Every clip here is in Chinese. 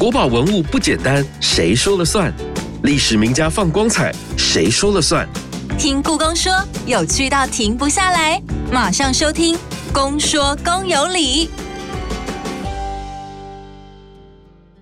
国宝文物不简单，谁说了算？历史名家放光彩，谁说了算？听故宫说，有趣到停不下来，马上收听《公说公有理》。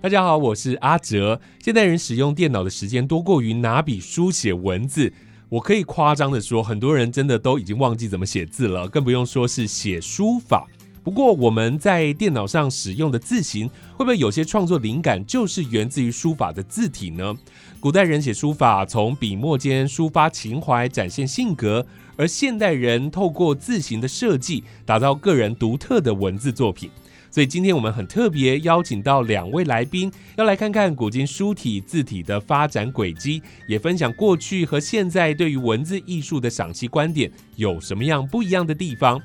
大家好，我是阿哲。现代人使用电脑的时间多过于拿笔书写文字，我可以夸张的说，很多人真的都已经忘记怎么写字了，更不用说是写书法。不过我们在电脑上使用的字形，会不会有些创作灵感就是源自于书法的字体呢？古代人写书法，从笔墨间抒发情怀、展现性格；而现代人透过字形的设计，打造个人独特的文字作品。所以今天我们很特别邀请到两位来宾，要来看看古今书体字体的发展轨迹，也分享过去和现在对于文字艺术的赏析观点有什么样不一样的地方。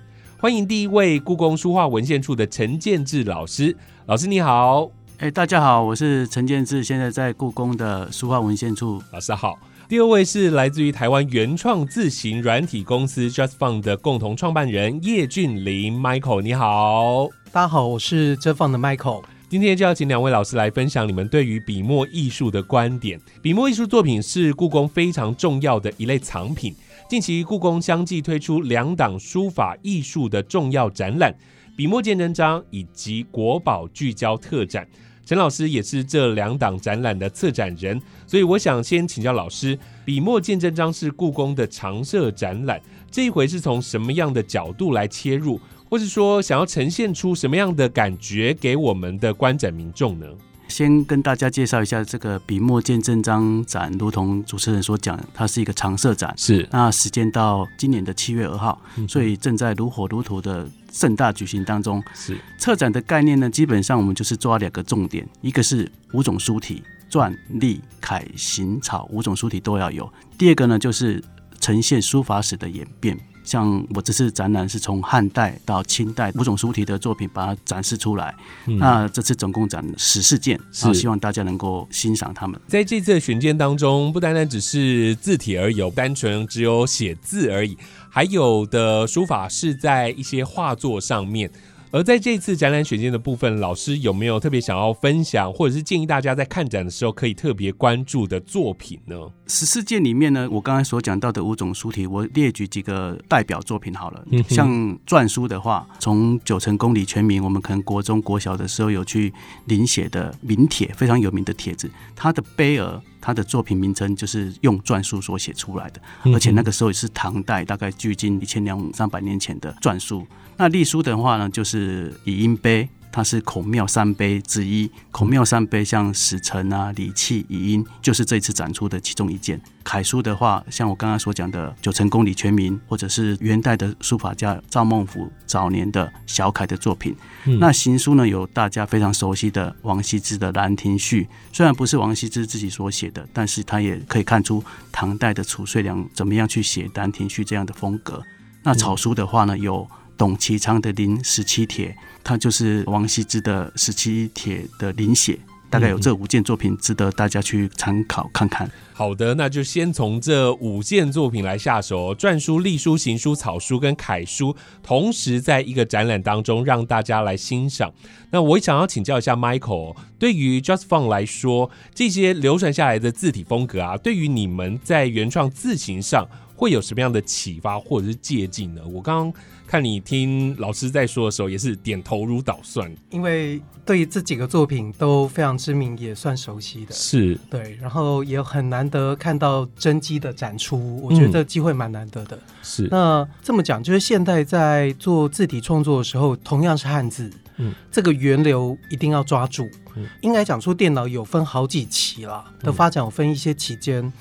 欢迎第一位故宫书画文献处的陈建志老师，老师你好，哎，大家好，我是陈建志，现在在故宫的书画文献处，老师好。第二位是来自于台湾原创自行软体公司 JustFont 的共同创办人叶俊林 Michael，你好，大家好，我是 JustFont 的 Michael。今天就要请两位老师来分享你们对于笔墨艺术的观点。笔墨艺术作品是故宫非常重要的一类藏品。近期故宫相继推出两档书法艺术的重要展览，笔墨见真章以及国宝聚焦特展。陈老师也是这两档展览的策展人，所以我想先请教老师，笔墨见真章是故宫的常设展览，这一回是从什么样的角度来切入，或是说想要呈现出什么样的感觉给我们的观展民众呢？先跟大家介绍一下这个笔墨见证章展，如同主持人所讲，它是一个常设展，是。那时间到今年的七月二号，所以正在如火如荼的盛大举行当中。是。策展的概念呢，基本上我们就是抓两个重点，一个是五种书体，篆、隶、楷、行、草五种书体都要有；第二个呢，就是呈现书法史的演变。像我这次展览是从汉代到清代五种书体的作品把它展示出来。那这次总共展十四件，是，希望大家能够欣赏他们。在这次的选件当中，不单单只是字体而已，单纯只有写字而已，还有的书法是在一些画作上面。而在这次展览选件的部分，老师有没有特别想要分享，或者是建议大家在看展的时候可以特别关注的作品呢？十四件里面呢，我刚才所讲到的五种书体，我列举几个代表作品好了。像篆书的话，从九成宫里全名，我们可能国中、国小的时候有去临写的名帖，非常有名的帖子，它的碑额，它的作品名称就是用篆书所写出来的，而且那个时候也是唐代，大概距今一千两三百年前的篆书。那隶书的话呢，就是以音碑，它是孔庙三碑之一。孔庙三碑像史臣啊、礼器、以音，就是这次展出的其中一件。楷书的话，像我刚刚所讲的九成宫李全民，或者是元代的书法家赵孟頫早年的小楷的作品。那行书呢，有大家非常熟悉的王羲之的《兰亭序》，虽然不是王羲之自己所写的，但是他也可以看出唐代的褚遂良怎么样去写《兰亭序》这样的风格。那草书的话呢，有。董其昌的《临十七帖》，它就是王羲之的《十七帖》的临写，大概有这五件作品值得大家去参考看看。好的，那就先从这五件作品来下手：篆书、隶书、行书、草书跟楷书，同时在一个展览当中让大家来欣赏。那我想要请教一下 Michael，对于 Just Fun 来说，这些流传下来的字体风格啊，对于你们在原创字形上会有什么样的启发或者是借鉴呢？我刚刚。看你听老师在说的时候，也是点头如捣蒜。因为对这几个作品都非常知名，也算熟悉的。是对，然后也很难得看到真机的展出，我觉得机会蛮难得的。是那这么讲，就是现代在做字体创作的时候，同样是汉字，嗯，这个源流一定要抓住。嗯应该讲出电脑有分好几期了的发展，有分一些期间。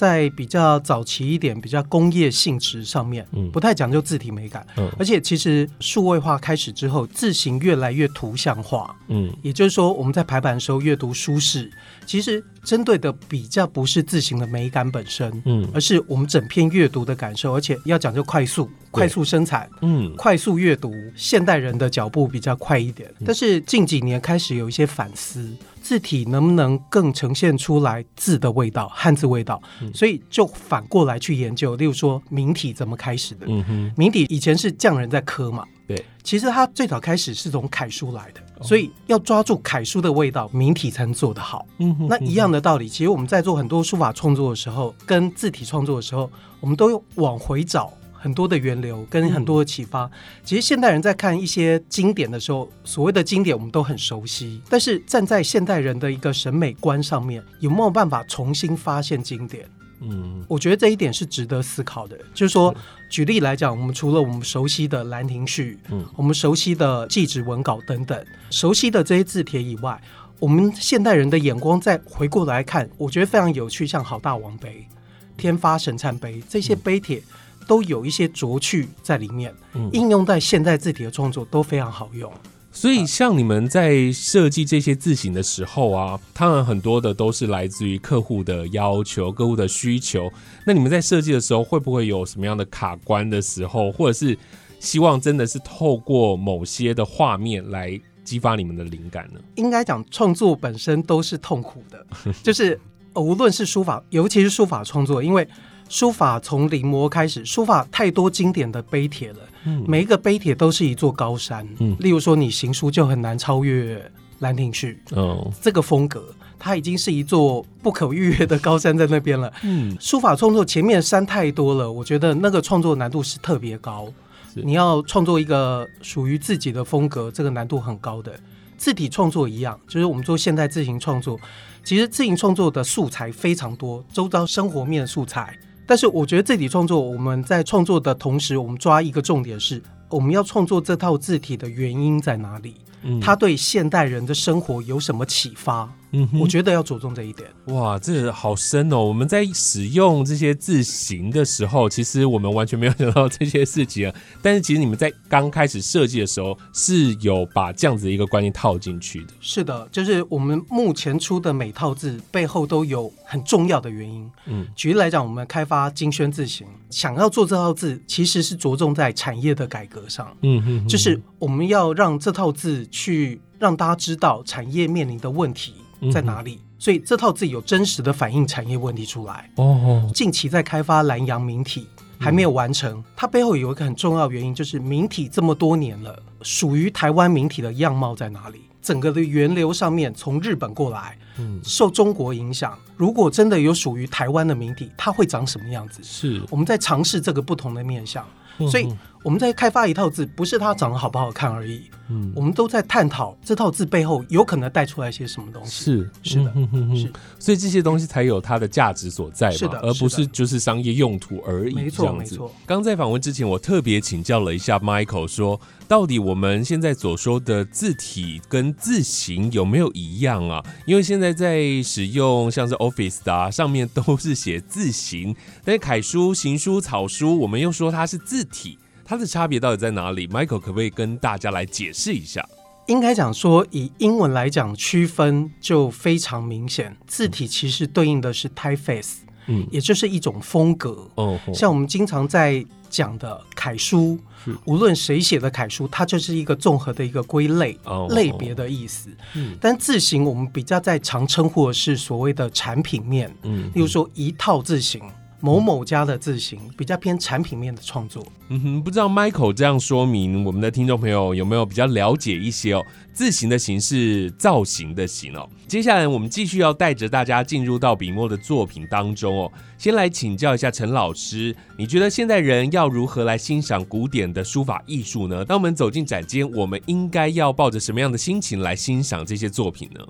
在比较早期一点、比较工业性质上面，嗯，不太讲究字体美感，嗯，而且其实数位化开始之后，字形越来越图像化，嗯，也就是说我们在排版的时候阅读舒适，其实针对的比较不是字形的美感本身，嗯，而是我们整篇阅读的感受，而且要讲究快速、快速生产，嗯，快速阅读，现代人的脚步比较快一点，但是近几年开始有一些反思。字体能不能更呈现出来字的味道，汉字味道？所以就反过来去研究，例如说明体怎么开始的？嗯明体以前是匠人在刻嘛？对，其实它最早开始是从楷书来的。所以要抓住楷书的味道，明体才能做得好。嗯哼那一样的道理，其实我们在做很多书法创作的时候，跟字体创作的时候，我们都往回找很多的源流跟很多的启发。其实现代人在看一些经典的时候，所谓的经典我们都很熟悉，但是站在现代人的一个审美观上面，有没有办法重新发现经典？嗯我觉得这一点是值得思考的。就是说，举例来讲，我们除了我们熟悉的《兰亭序》，嗯我们熟悉的祭侄文稿等等，熟悉的这些字帖以外，我们现代人的眼光再回过来看，我觉得非常有趣。像好大王碑、天发神忏碑这些碑帖，都有一些拙趣在里面，嗯应用在现代字体的创作都非常好用。所以，像你们在设计这些字型的时候啊，他们很多的都是来自于客户的要求、客户的需求。那你们在设计的时候，会不会有什么样的卡关的时候，或者是希望真的是透过某些的画面来激发你们的灵感呢？应该讲创作本身都是痛苦的，就是呃无论是书法，尤其是书法创作，因为书法从临摹开始，书法太多经典的碑帖了，嗯每一个碑帖都是一座高山。嗯例如说你行书就很难超越《兰亭序》哦这个风格，它已经是一座不可逾越的高山在那边了。嗯书法创作前面山太多了，我觉得那个创作难度是特别高。你要创作一个属于自己的风格，这个难度很高的。字体创作一样，就是我们做现代字形创作，其实字形创作的素材非常多，周遭生活面的素材。但是我觉得字体创作，我们在创作的同时，我们抓一个重点是，我们要创作这套字体的原因在哪里？嗯它对现代人的生活有什么启发？嗯哼我觉得要着重这一点。哇，这个好深哦！我们在使用这些字形的时候，其实我们完全没有想到这些事情啊。但是其实你们在刚开始设计的时候，是有把这样子的一个观念套进去的。是的，就是我们目前出的每套字背后都有很重要的原因。嗯举例来讲，我们开发金宣字形，想要做这套字，其实是着重在产业的改革上，嗯哼就是我们要让这套字去让大家知道产业面临的问题在哪里，所以这套字有真实的反映产业问题出来。哦，近期在开发蓝洋明体，还没有完成。它背后有一个很重要的原因，就是明体这么多年了，属于台湾明体的样貌在哪里？整个的源流上面，从日本过来，嗯，受中国影响。如果真的有属于台湾的明体，它会长什么样子？是，我们在尝试这个不同的面向，所以嗯我们在开发一套字，不是它长得好不好看而已，嗯我们都在探讨这套字背后有可能带出来些什么东西。是是的嗯哼哼是所以这些东西才有它的价值所在嘛，是的而不是就是商业用途而已。没错没错刚在访问之前，我特别请教了一下 Michael，说到底我们现在所说的字体跟字形有没有一样啊？因为现在在使用像是 Office 的啊，上面都是写字形，但是楷书、行书、草书，我们又说它是字体。它的差别到底在哪里？Michael 可不可以跟大家来解释一下？应该讲说，以英文来讲，区分就非常明显。字体其实对应的是 typeface，嗯，也就是一种风格。哦，哦像我们经常在讲的楷书是，无论谁写的楷书，它就是一个综合的一个归类、哦类别的意思。嗯但字形我们比较在常称呼的是所谓的产品面，嗯例如说一套字形。某某家的字形比较偏产品面的创作，嗯哼，不知道 Michael 这样说明，我们的听众朋友有没有比较了解一些哦？字形的形是造型的形哦。接下来我们继续要带着大家进入到笔墨的作品当中哦。先来请教一下陈老师，你觉得现代人要如何来欣赏古典的书法艺术呢？当我们走进展间，我们应该要抱着什么样的心情来欣赏这些作品呢？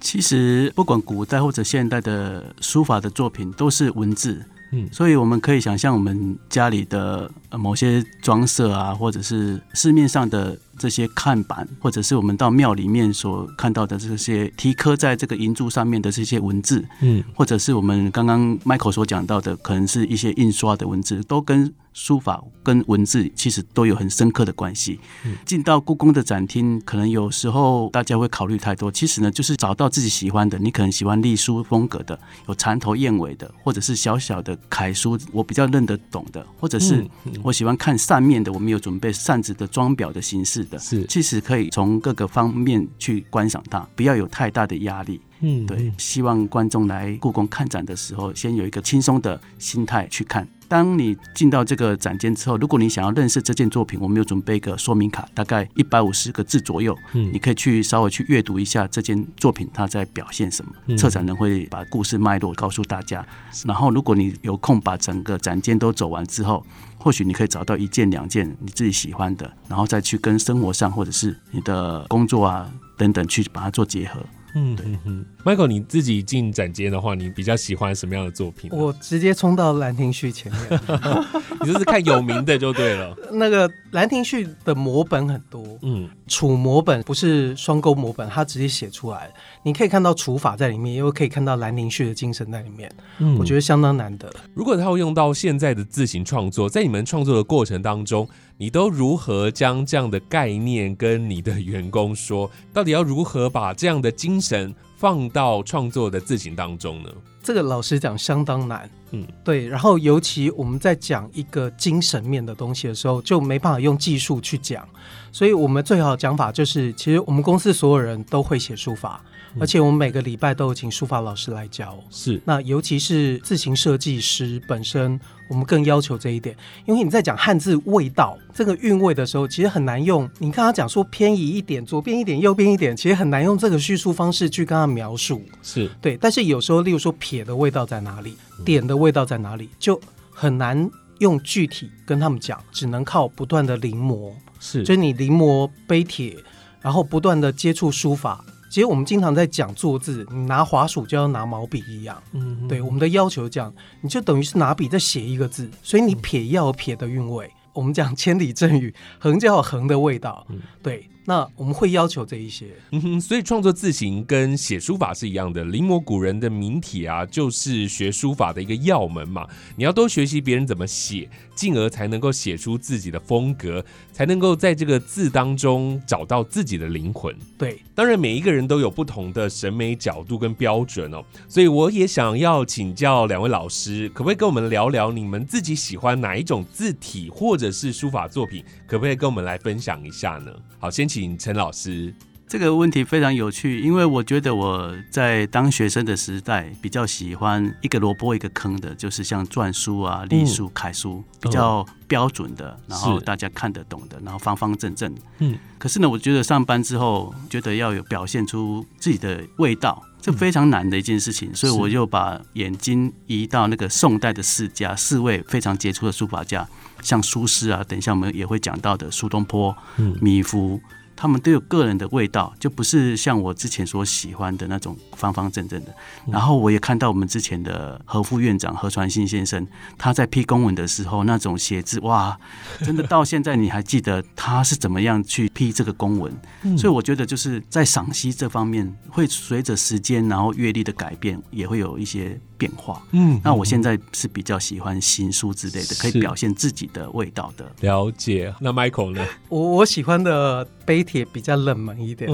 其实不管古代或者现代的书法的作品，都是文字。嗯所以我们可以想象，我们家里的呃某些装饰啊，或者是市面上的这些看板，或者是我们到庙里面所看到的这些题刻在这个银柱上面的这些文字，嗯或者是我们刚刚 Michael 所讲到的，可能是一些印刷的文字，都跟书法跟文字其实都有很深刻的关系。进到故宫的展厅，可能有时候大家会考虑太多，其实呢，就是找到自己喜欢的。你可能喜欢隶书风格的，有缠头燕尾的，或者是小小的楷书，我比较认得懂的，或者是嗯我喜欢看扇面的，我们有准备扇子的装裱的形式的。是其实可以从各个方面去观赏它，不要有太大的压力。嗯对，希望观众来故宫看展的时候，先有一个轻松的心态去看。当你进到这个展间之后，如果你想要认识这件作品，我们有准备一个说明卡，大概一百五十个字左右，嗯，你可以去稍微去阅读一下这件作品它在表现什么。策展人会把故事脉络告诉大家，然后如果你有空把整个展间都走完之后，或许你可以找到一件两件你自己喜欢的，然后再去跟生活上或者是你的工作啊等等去把它做结合。嗯，对，嗯，Michael，你自己进展间的话，你比较喜欢什么样的作品？我直接冲到《兰亭序》前面，你就是看有名的就对了。那个《兰亭序》的摹本很多，嗯，楚摹本不是双钩摹本，它直接写出来，你可以看到楚法在里面，又可以看到《兰亭序》的精神在里面，嗯，我觉得相当难得。如果套用到现在的字形创作，在你们创作的过程当中。你都如何将这样的概念跟你的员工说？到底要如何把这样的精神放到创作的字形当中呢？这个老实讲相当难，嗯，对。然后尤其我们在讲一个精神面的东西的时候，就没办法用技术去讲，所以我们最好的讲法就是，其实我们公司所有人都会写书法。而且我们每个礼拜都有请书法老师来教，是那尤其是字形设计师本身，我们更要求这一点，因为你在讲汉字味道这个韵味的时候，其实很难用。你刚刚讲说偏移一点，左边一点，右边一点，其实很难用这个叙述方式去跟他描述。是对，但是有时候，例如说撇的味道在哪里，点的味道在哪里，就很难用具体跟他们讲，只能靠不断的临摹。是，就是你临摹碑帖，然后不断的接触书法。其实我们经常在讲坐字，你拿滑鼠就要拿毛笔一样。嗯，对，我们的要求这样，你就等于是拿笔在写一个字，所以你撇要有撇的韵味。我们讲千里阵雨，横就要横的味道。嗯，对。那我们会要求这一些，嗯哼，所以创作字形跟写书法是一样的。临摹古人的名帖啊，就是学书法的一个要门嘛。你要多学习别人怎么写，进而才能够写出自己的风格，才能够在这个字当中找到自己的灵魂。对，当然每一个人都有不同的审美角度跟标准哦。所以我也想要请教两位老师，可不可以跟我们聊聊你们自己喜欢哪一种字体或者是书法作品？可不可以跟我们来分享一下呢？好，先。请陈老师，这个问题非常有趣，因为我觉得我在当学生的时代比较喜欢一个萝卜一个坑的，就是像篆书啊、隶书、楷书比较标准的，然后大家看得懂的，然后方方正正。嗯，可是。呢，我觉得上班之后，觉得要有表现出自己的味道，这非常难的一件事情，所以我就把眼睛移到那个宋代的世家四位非常杰出的书法家，像苏轼啊，等一下我们也会讲到的苏东坡、米芾。他们都有个人的味道，就不是像我之前所喜欢的那种方方正正的。然后我也看到我们之前的何副院长何传新先生，他在批公文的时候那种写字，哇，真的到现在你还记得他是怎么样去批这个公文？所以我觉得就是在赏析这方面，会随着时间然后阅历的改变，也会有一些。变化，嗯，那我现在是比较喜欢新书之类的，可以表现自己的味道的。了解。那 Michael 呢？我我喜欢的碑帖比较冷门一点。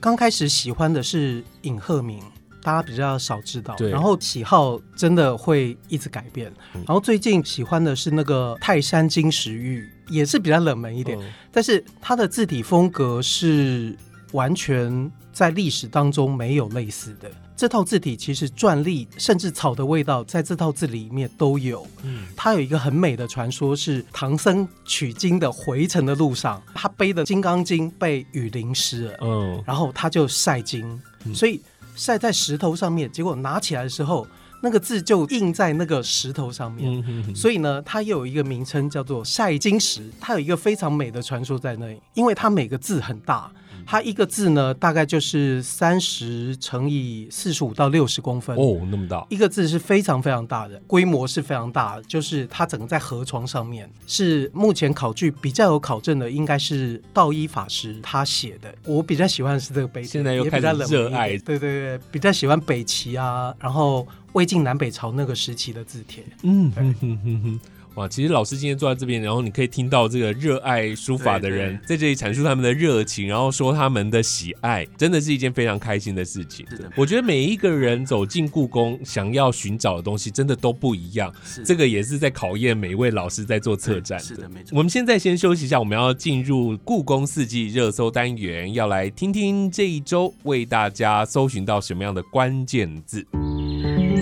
刚开始喜欢的是尹鹤鸣，大家比较少知道。然后喜好真的会一直改变。然后最近喜欢的是那个泰山金石玉，也是比较冷门一点，但是它的字体风格是完全在历史当中没有类似的。这套字体其实篆隶甚至草的味道在这套字里面都有。嗯，它有一个很美的传说，是唐僧取经的回程的路上，他背的《金刚经》被雨淋湿了。嗯，然后他就晒经，所以晒在石头上面，结果拿起来的时候，那个字就印在那个石头上面。所以呢，它又有一个名称叫做晒金石。它有一个非常美的传说在那里，因为它每个字很大。它一个字呢，大概就是三十乘以四十五到六十公分哦，那么大。一个字是非常非常大的，规模是非常大的，就是它整个在河床上面，是目前考据比较有考证的，应该是道一法师他写的。我比较喜欢的是这个碑，现在又开始热爱，对对对，比较喜欢北齐啊，然后魏晋南北朝那个时期的字帖，嗯，对。哇，其实老师今天坐在这边，然后你可以听到这个热爱书法的人在这里阐述他们的热情，然后说他们的喜爱，真的是一件非常开心的事情。我觉得每一个人走进故宫，想要寻找的东西，真的都不一样。这个也是在考验每一位老师在做策展。是的，没错。我们现在先休息一下，我们要进入故宫四季热搜单元，要来听听这一周为大家搜寻到什么样的关键字。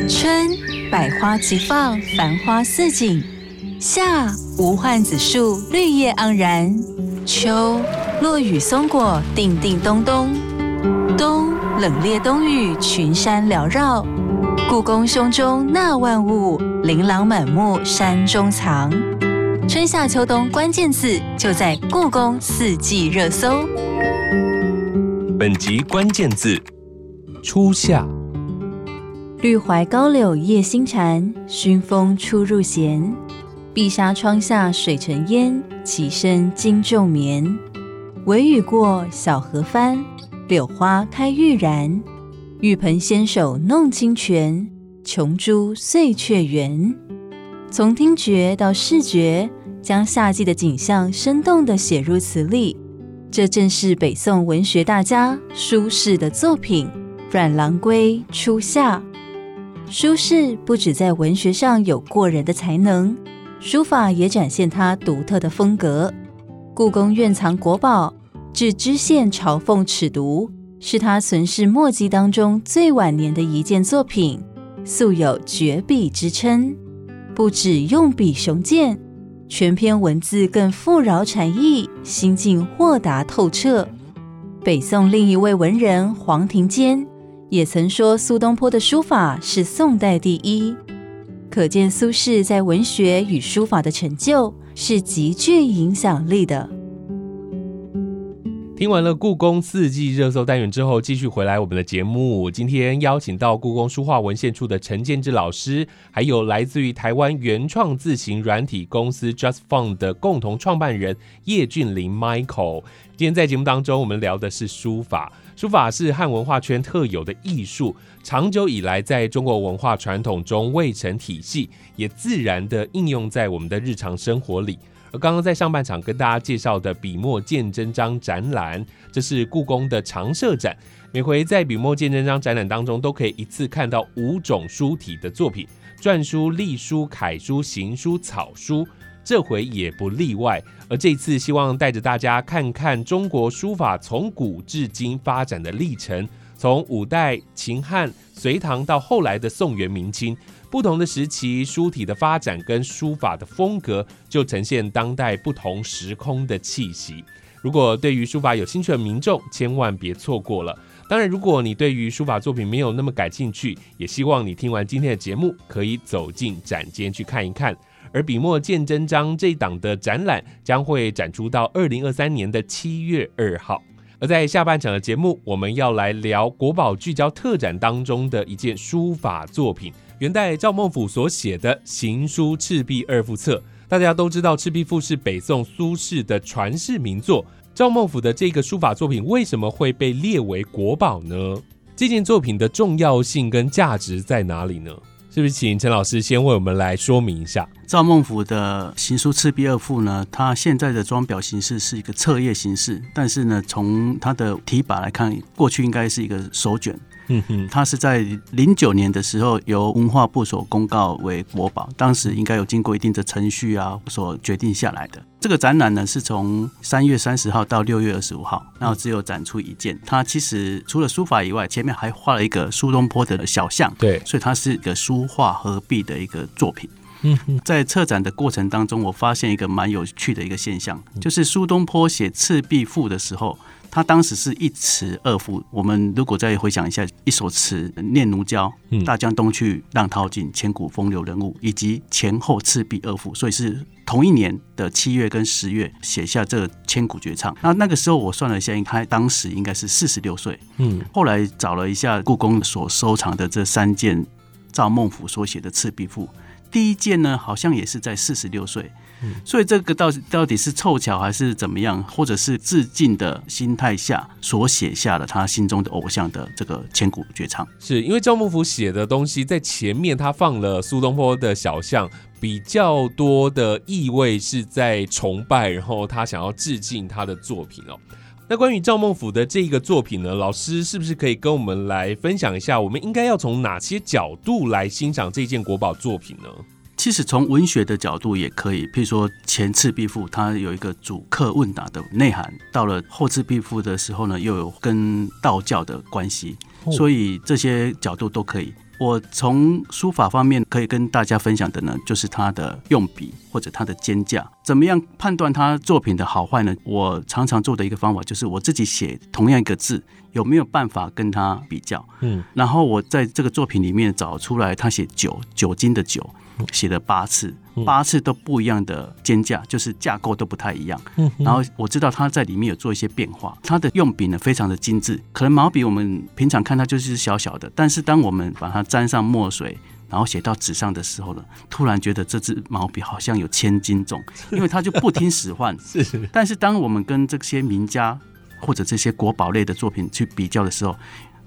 春，百花齐放，繁花似锦。夏，无患子树绿叶盎然；秋，落雨松果叮叮咚咚；冬，冷冽冬雨群山缭绕。故宫胸中纳万物，琳琅满目山中藏。春夏秋冬关键字就在故宫四季热搜。本集关键字：初夏。绿槐高柳叶新蝉，熏风初入弦。碧纱窗下水成烟，起身惊昼眠。微雨过，小荷翻，柳花开欲燃。玉盆纤手弄清泉，琼珠碎却圆。从听觉到视觉，将夏季的景象生动地写入词里，这正是北宋文学大家苏轼的作品《阮郎归初夏》。苏轼不止在文学上有过人的才能，书法也展现他独特的风格。故宫院藏国宝《至知县朝奉尺牍》。是他存世墨迹当中最晚年的一件作品，素有绝笔之称。不止用笔雄健，全篇文字更富饶禅意，心境豁达透彻。北宋另一位文人黄庭坚也曾说，苏东坡的书法是宋代第一。可见苏轼在文学与书法的成就是极具影响力的。听完了故宫四季热搜单元之后，继续回来我们的节目。今天邀请到故宫书画文献处的陈建志老师，还有来自于台湾原创字形软体公司 Just Fun 的共同创办人叶俊林 Michael。今天在节目当中，我们聊的是书法。书法是汉文化圈特有的艺术，长久以来在中国文化传统中未成体系，也自然的应用在我们的日常生活里。刚刚在上半场跟大家介绍的笔墨见真章展览，这是故宫的常设展。每回在笔墨见真章展览当中，都可以一次看到五种书体的作品：篆书、隶书、楷书、行书、草书。这回也不例外。而这次希望带着大家看看中国书法从古至今发展的历程，从五代、秦汉、隋唐到后来的宋元明清。不同的时期，书体的发展跟书法的风格，就呈现当代不同时空的气息。如果对于书法有兴趣的民众，千万别错过了。当然，如果你对于书法作品没有那么感兴趣，也希望你听完今天的节目，可以走进展间去看一看。而笔墨鉴真章这一档的展览将会展出到二零二三年的七月二号。而在下半场的节目，我们要来聊国宝聚焦特展当中的一件书法作品。元代赵孟俯所写的《行书赤壁二副册》，大家都知道，《赤壁赋》是北宋苏轼的传世名作。赵孟俯的这个书法作品为什么会被列为国宝呢？这件作品的重要性跟价值在哪里呢？是不是请陈老师先为我们来说明一下？赵孟俯的《行书赤壁二赋》呢？它现在的装裱形式是一个册页形式，但是呢，从它的题跋来看，过去应该是一个手卷。嗯哼，它是在零九年的时候由文化部所公告为国宝，当时应该有经过一定的程序啊，所决定下来的。这个展览呢是从三月三十号到六月二十五号，然后只有展出一件。它其实除了书法以外，前面还画了一个苏东坡的小像，对，所以它是一个书画合璧的一个作品。嗯，在策展的过程当中，我发现一个蛮有趣的一个现象，就是苏东坡写《赤壁赋》的时候。他当时是一词二赋。我们如果再回想一下，一首词《念奴娇》，大江东去，浪淘尽，千古风流人物，以及前后赤壁二赋，所以是同一年的七月跟十月写下这千古绝唱。那那个时候我算了一下，他当时应该是四十六岁。嗯，后来找了一下故宫所收藏的这三件赵孟俯所写的《赤壁赋》，第一件呢，好像也是在四十六岁。所以这个到到底是凑巧还是怎么样，或者是致敬的心态下所写下了他心中的偶像的这个千古绝唱？是因为赵孟俯写的东西在前面他放了苏东坡的小像，比较多的意味是在崇拜，然后他想要致敬他的作品哦。那关于赵孟俯的这个作品呢，老师是不是可以跟我们来分享一下，我们应该要从哪些角度来欣赏这件国宝作品呢？其实从文学的角度也可以，譬如说《前赤壁赋》，它有一个主客问答的内涵；到了《后赤壁赋》的时候呢，又有跟道教的关系，所以这些角度都可以。我从书法方面可以跟大家分享的呢，就是他的用笔或者他的肩架，怎么样判断他作品的好坏呢？我常常做的一个方法就是我自己写同样一个字，有没有办法跟他比较？嗯，然后我在这个作品里面找出来，他写酒酒精的酒。写了八次，八次都不一样的肩架，就是架构都不太一样。然后我知道他在里面有做一些变化，他的用笔呢非常的精致。可能毛笔我们平常看它就是小小的，但是当我们把它沾上墨水，然后写到纸上的时候呢，突然觉得这支毛笔好像有千斤重，因为它就不听使唤。是。但是当我们跟这些名家或者这些国宝类的作品去比较的时候，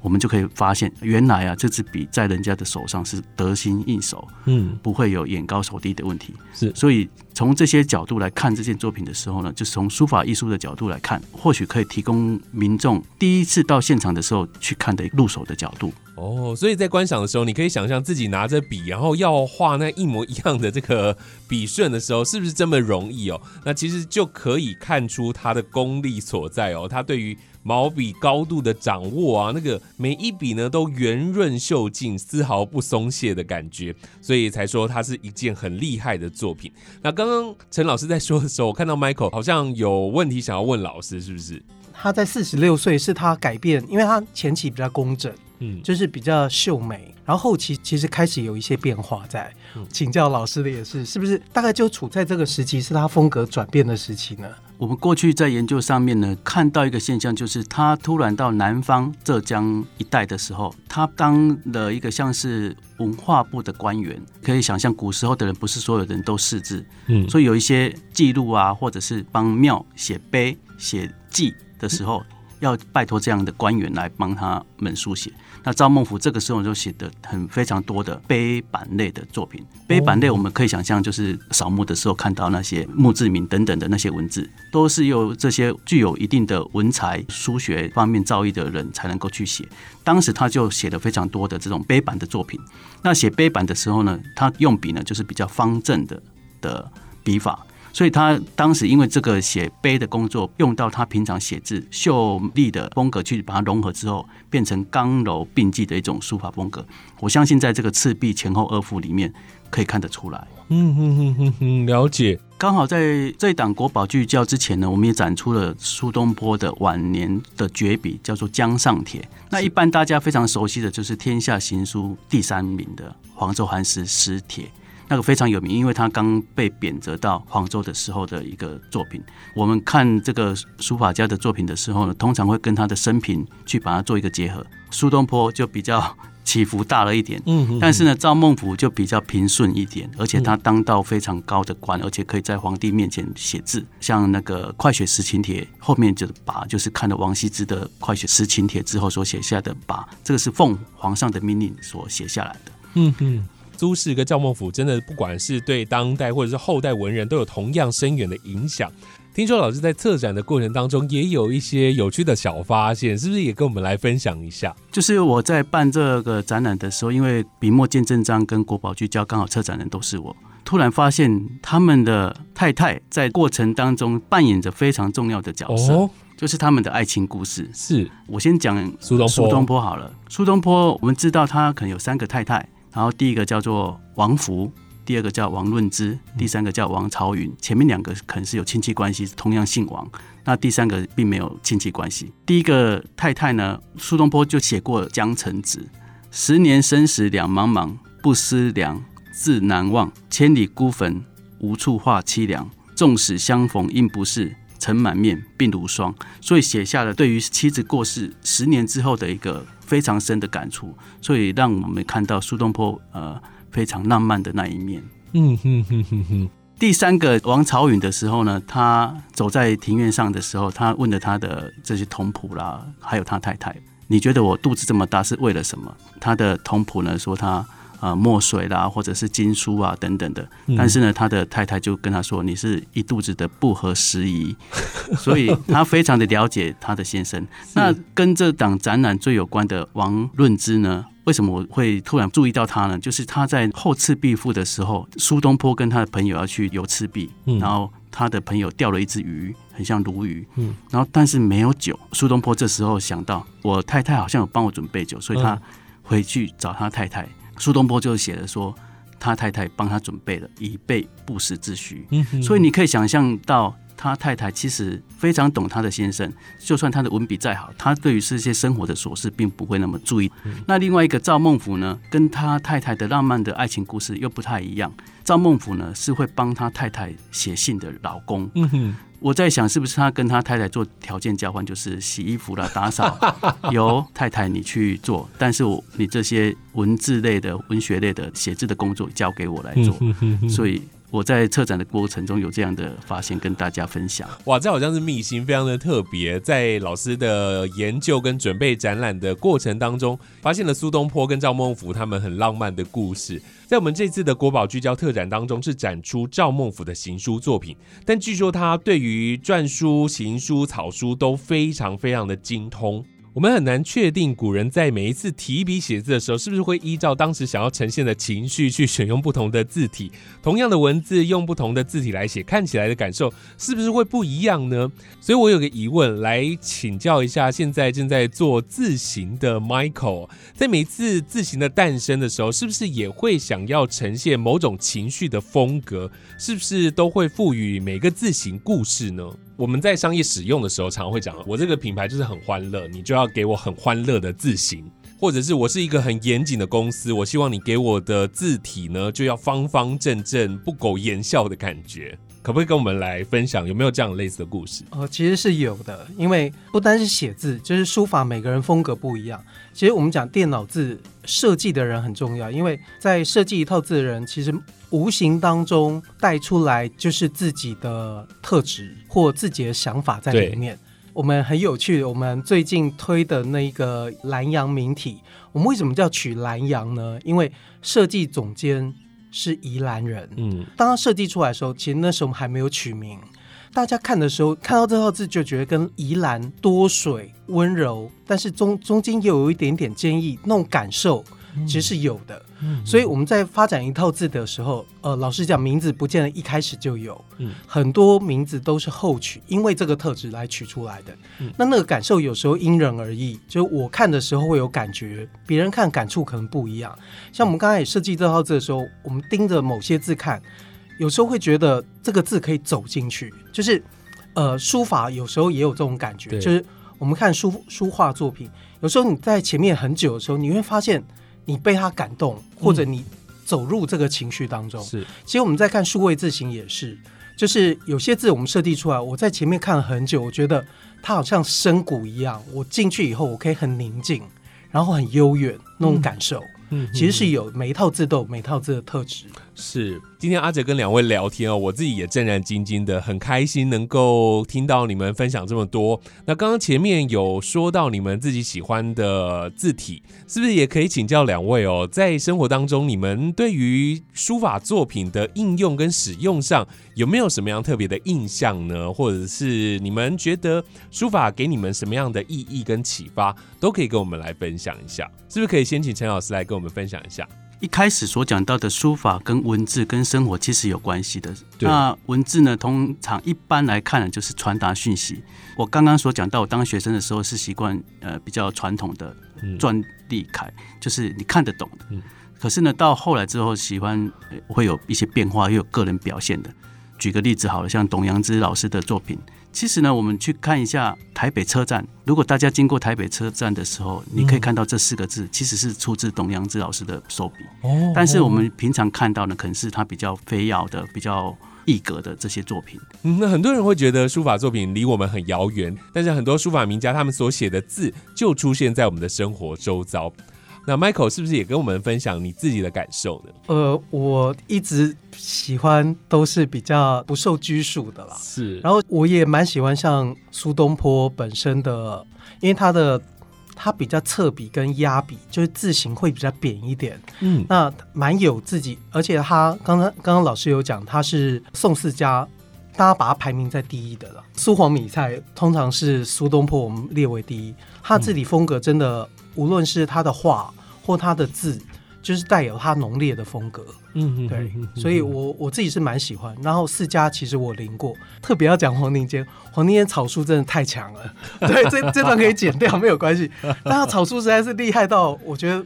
我们就可以发现，原来啊，这支笔在人家的手上是得心应手，嗯，不会有眼高手低的问题。是，所以从这些角度来看这件作品的时候呢，就是从书法艺术的角度来看，或许可以提供民众第一次到现场的时候去看的入手的角度。哦，所以在观赏的时候，你可以想象自己拿着笔，然后要画那一模一样的这个笔顺的时候，是不是这么容易哦？那其实就可以看出他的功力所在哦，他对于。毛笔高度的掌握啊，那个每一笔呢都圆润秀静，丝毫不松懈的感觉，所以才说它是一件很厉害的作品。那刚刚陈老师在说的时候，我 看到 Michael 好像有问题想要问老师，是不是？他在四十六岁是他改变，因为他前期比较工整，嗯，就是比较秀美，然后后期其实开始有一些变化在。请教老师的也是，是不是大概就处在这个时期是他风格转变的时期呢？我们过去在研究上面呢，看到一个现象，就是他突然到南方浙江一带的时候，他当了一个像是文化部的官员。可以想象，古时候的人不是所有人都识字，嗯，所以有一些记录啊，或者是帮庙写碑、写记的时候。要拜托这样的官员来帮他们书写。那赵孟俯这个时候就写的很非常多的碑板类的作品。碑板类我们可以想象，就是扫墓的时候看到那些墓志铭等等的那些文字，都是由这些具有一定的文才、书学方面造诣的人才能够去写。当时他就写了非常多的这种碑板的作品。那写碑板的时候呢，他用笔呢就是比较方正的的笔法。所以他当时因为这个写碑的工作，用到他平常写字秀丽的风格去把它融合之后，变成刚柔并济的一种书法风格。我相信在这个赤壁前后二幅里面可以看得出来。嗯哼哼哼哼，了解。刚好在这一档国宝聚焦之前呢，我们也展出了苏东坡的晚年的绝笔，叫做《江上帖》。那一般大家非常熟悉的就是天下行书第三名的黄州寒食诗帖。那个非常有名，因为他刚被贬谪到黄州的时候的一个作品。我们看这个书法家的作品的时候呢，通常会跟他的生平去把它做一个结合。苏东坡就比较起伏大了一点，嗯，但是呢，赵孟頫就比较平顺一点，而且他当到非常高的官，而且可以在皇帝面前写字。像那个《快雪时晴帖》后面就把，就是看了王羲之的《快雪时晴帖》之后所写下的把，这个是奉皇上的命令所写下来的。嗯嗯。苏轼跟赵孟頫真的不管是对当代或者是后代文人都有同样深远的影响。听说老师在策展的过程当中也有一些有趣的小发现，是不是也跟我们来分享一下？就是我在办这个展览的时候，因为笔墨见证章跟国宝聚焦刚好策展人都是我，突然发现他们的太太在过程当中扮演着非常重要的角色，就是他们的爱情故事。是我先讲苏东苏东坡好了，苏东坡我们知道他可能有三个太太。然后第一个叫做王福，第二个叫王润之，第三个叫王朝云。前面两个可能是有亲戚关系，同样姓王。那第三个并没有亲戚关系。第一个太太呢，苏东坡就写过《江城子》：十年生死两茫茫，不思量，自难忘。千里孤坟，无处话凄凉。纵使相逢应不识，尘满面，鬓如霜。所以写下了对于妻子过世十年之后的一个。非常深的感触，所以让我们看到苏东坡呃非常浪漫的那一面。嗯哼哼哼哼。第三个王朝允的时候呢，他走在庭院上的时候，他问了他的这些同仆啦，还有他太太，你觉得我肚子这么大是为了什么？他的同仆呢说他。啊，墨水啦，或者是经书啊，等等的。但是呢，他的太太就跟他说：“你是一肚子的不合时宜。”所以他非常的了解他的先生。那跟这档展览最有关的王润之呢？为什么我会突然注意到他呢？就是他在后赤壁赋的时候，苏东坡跟他的朋友要去游赤壁，然后他的朋友钓了一只鱼，很像鲈鱼，嗯，然后但是没有酒。苏东坡这时候想到，我太太好像有帮我准备酒，所以他回去找他太太。苏东坡就写了说，他太太帮他准备了以备不时之需。嗯所以你可以想象到，他太太其实非常懂他的先生，就算他的文笔再好，他对于这些生活的琐事并不会那么注意。那另外一个赵孟俯呢，跟他太太的浪漫的爱情故事又不太一样。赵孟俯呢是会帮他太太写信的老公。嗯哼，我在想，是不是他跟他太太做条件交换，就是洗衣服啦、打扫，由太太你去做，但是我你这些文字类的、文学类的写字的工作交给我来做。所以我在策展的过程中有这样的发现，跟大家分享。哇，这好像是秘辛，非常的特别。在老师的研究跟准备展览的过程当中，发现了苏东坡跟赵孟俯他们很浪漫的故事。在我们这次的国宝聚焦特展当中，是展出赵孟俯的行书作品，但据说他对于篆书、行书、草书都非常非常的精通。我们很难确定古人在每一次提笔写字的时候，是不是会依照当时想要呈现的情绪去选用不同的字体。同样的文字用不同的字体来写，看起来的感受是不是会不一样呢？所以我有个疑问，来请教一下现在正在做字形的 Michael，在每一次字形的诞生的时候，是不是也会想要呈现某种情绪的风格？是不是都会赋予每个字形故事呢？我们在商业使用的时候，常常会讲，我这个品牌就是很欢乐，你就要给我很欢乐的字形。或者是我是一个很严谨的公司，我希望你给我的字体呢，就要方方正正、不苟言笑的感觉。可不可以跟我们来分享有没有这样类似的故事？呃，其实是有的，因为不单是写字，就是书法，每个人风格不一样。其实我们讲电脑字设计的人很重要，因为在设计一套字的人，其实无形当中带出来就是自己的特质或自己的想法在里面。我们很有趣，我们最近推的那个蓝洋名体，我们为什么叫取蓝洋呢？因为设计总监是宜兰人，嗯，当他设计出来的时候，其实那时候我们还没有取名。大家看的时候，看到这套字就觉得跟宜兰多水温柔，但是中中间又有一点点坚毅，那种感受其实是有的。嗯所以我们在发展一套字的时候，呃，老实讲，名字不见得一开始就有，嗯很多名字都是后取，因为这个特质来取出来的。嗯那那个感受有时候因人而异，就是我看的时候会有感觉，别人看感触可能不一样。像我们刚才也设计这套字的时候，我们盯着某些字看，有时候会觉得这个字可以走进去，就是呃，书法有时候也有这种感觉，就是我们看书书画作品，有时候你在前面很久的时候，你会发现你被他感动，或者你走入这个情绪当中。是其实我们在看数位字形也是，就是有些字我们设计出来，我在前面看了很久，我觉得它好像深谷一样，我进去以后我可以很宁静，然后很悠远那种感受。嗯其实是有每一套字都有每一套字的特质。是，今天阿哲跟两位聊天哦，我自己也战战兢兢的，很开心能够听到你们分享这么多。那刚刚前面有说到你们自己喜欢的字体，是不是也可以请教两位哦？在生活当中，你们对于书法作品的应用跟使用上，有没有什么样特别的印象呢？或者是你们觉得书法给你们什么样的意义跟启发，都可以跟我们来分享一下。是不是可以先请陈老师来跟我们分享一下？一开始所讲到的书法跟文字跟生活其实有关系的。那文字呢，通常一般来看呢，就是传达讯息。我刚刚所讲到，我当学生的时候是习惯呃比较传统的嗯篆隶楷，就是你看得懂的。嗯可是呢，到后来之后，喜欢呃会有一些变化，又有个人表现的。举个例子好了，像董阳之老师的作品，其实呢，我们去看一下台北车站。如果大家经过台北车站的时候，你可以看到这四个字，其实是出自董阳之老师的手笔。哦但是我们平常看到呢，可能是他比较非要的、比较异格的这些作品。嗯，那很多人会觉得书法作品离我们很遥远，但是很多书法名家他们所写的字就出现在我们的生活周遭。那 Michael 是不是也跟我们分享你自己的感受呢？呃，我一直喜欢都是比较不受拘束的啦。是然后我也蛮喜欢像苏东坡本身的，因为他的他比较侧笔跟压笔，就是字形会比较扁一点，嗯那蛮有自己，而且他刚刚刚刚老师有讲，他是宋四家，大家把他排名在第一的了。苏黄米菜通常是苏东坡我们列为第一，他字体风格真的，无论是他的画或他的字，就是带有他浓烈的风格。嗯对，所以我我自己是蛮喜欢。然后四家其实我临过，特别要讲黄庭坚，黄庭坚草书真的太强了。对，这这段可以剪掉没有关系。但他草书实在是厉害到，我觉得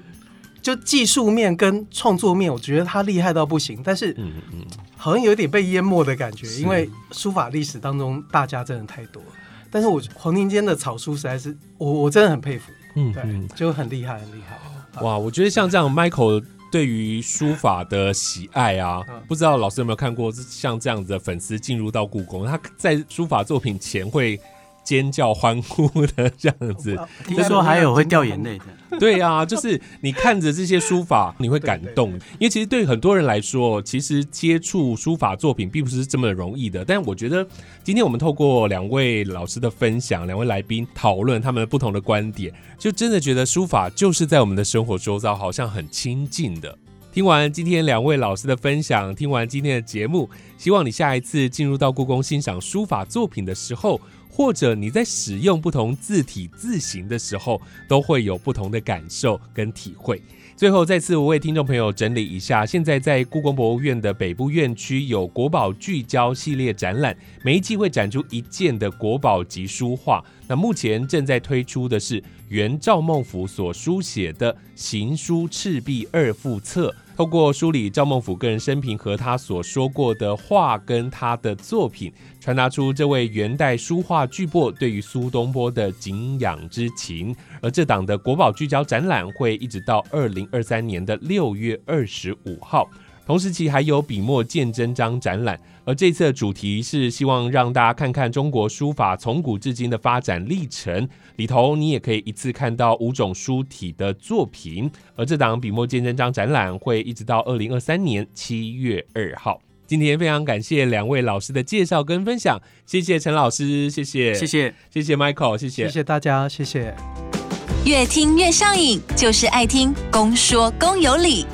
就技术面跟创作面，我觉得他厉害到不行，但是嗯嗯好像有点被淹没的感觉，因为书法历史当中大家真的太多了。但是我黄庭坚的草书实在是，我我真的很佩服，嗯，对，就很厉害，很厉害。哇，我觉得像这样，Michael 对于书法的喜爱啊，不知道老师有没有看过像这样子的粉丝进入到故宫，他在书法作品前会。尖叫欢呼的这样子，听说还有会掉眼泪的。对啊，就是你看着这些书法，你会感动。因为其实对很多人来说，其实接触书法作品并不是这么容易的。但我觉得今天我们透过两位老师的分享，两位来宾讨论他们不同的观点，就真的觉得书法就是在我们的生活周遭，好像很亲近的。听完今天两位老师的分享，听完今天的节目，希望你下一次进入到故宫欣赏书法作品的时候。或者你在使用不同字体字形的时候，都会有不同的感受跟体会。最后，再次我为听众朋友整理一下，现在在故宫博物院的北部院区有国宝聚焦系列展览，每一季会展出一件的国宝级书画。那目前正在推出的是原赵孟頫所书写的《行书赤壁二副册》。透过梳理赵孟頫个人生平和他所说过的话，跟他的作品，传达出这位元代书画巨擘对于苏东坡的敬仰之情。而这档的国宝聚焦展览会一直到二零二三年的六月二十五号。同时期还有笔墨见真章展览，而这次的主题是希望让大家看看中国书法从古至今的发展历程。里头你也可以一次看到五种书体的作品。而这档笔墨见真章展览会一直到二零二三年七月二号。今天非常感谢两位老师的介绍跟分享，谢谢陈老师，谢谢，谢谢，谢谢 Michael，谢谢，谢谢大家，谢谢。越听越上瘾，就是爱听公说公有理。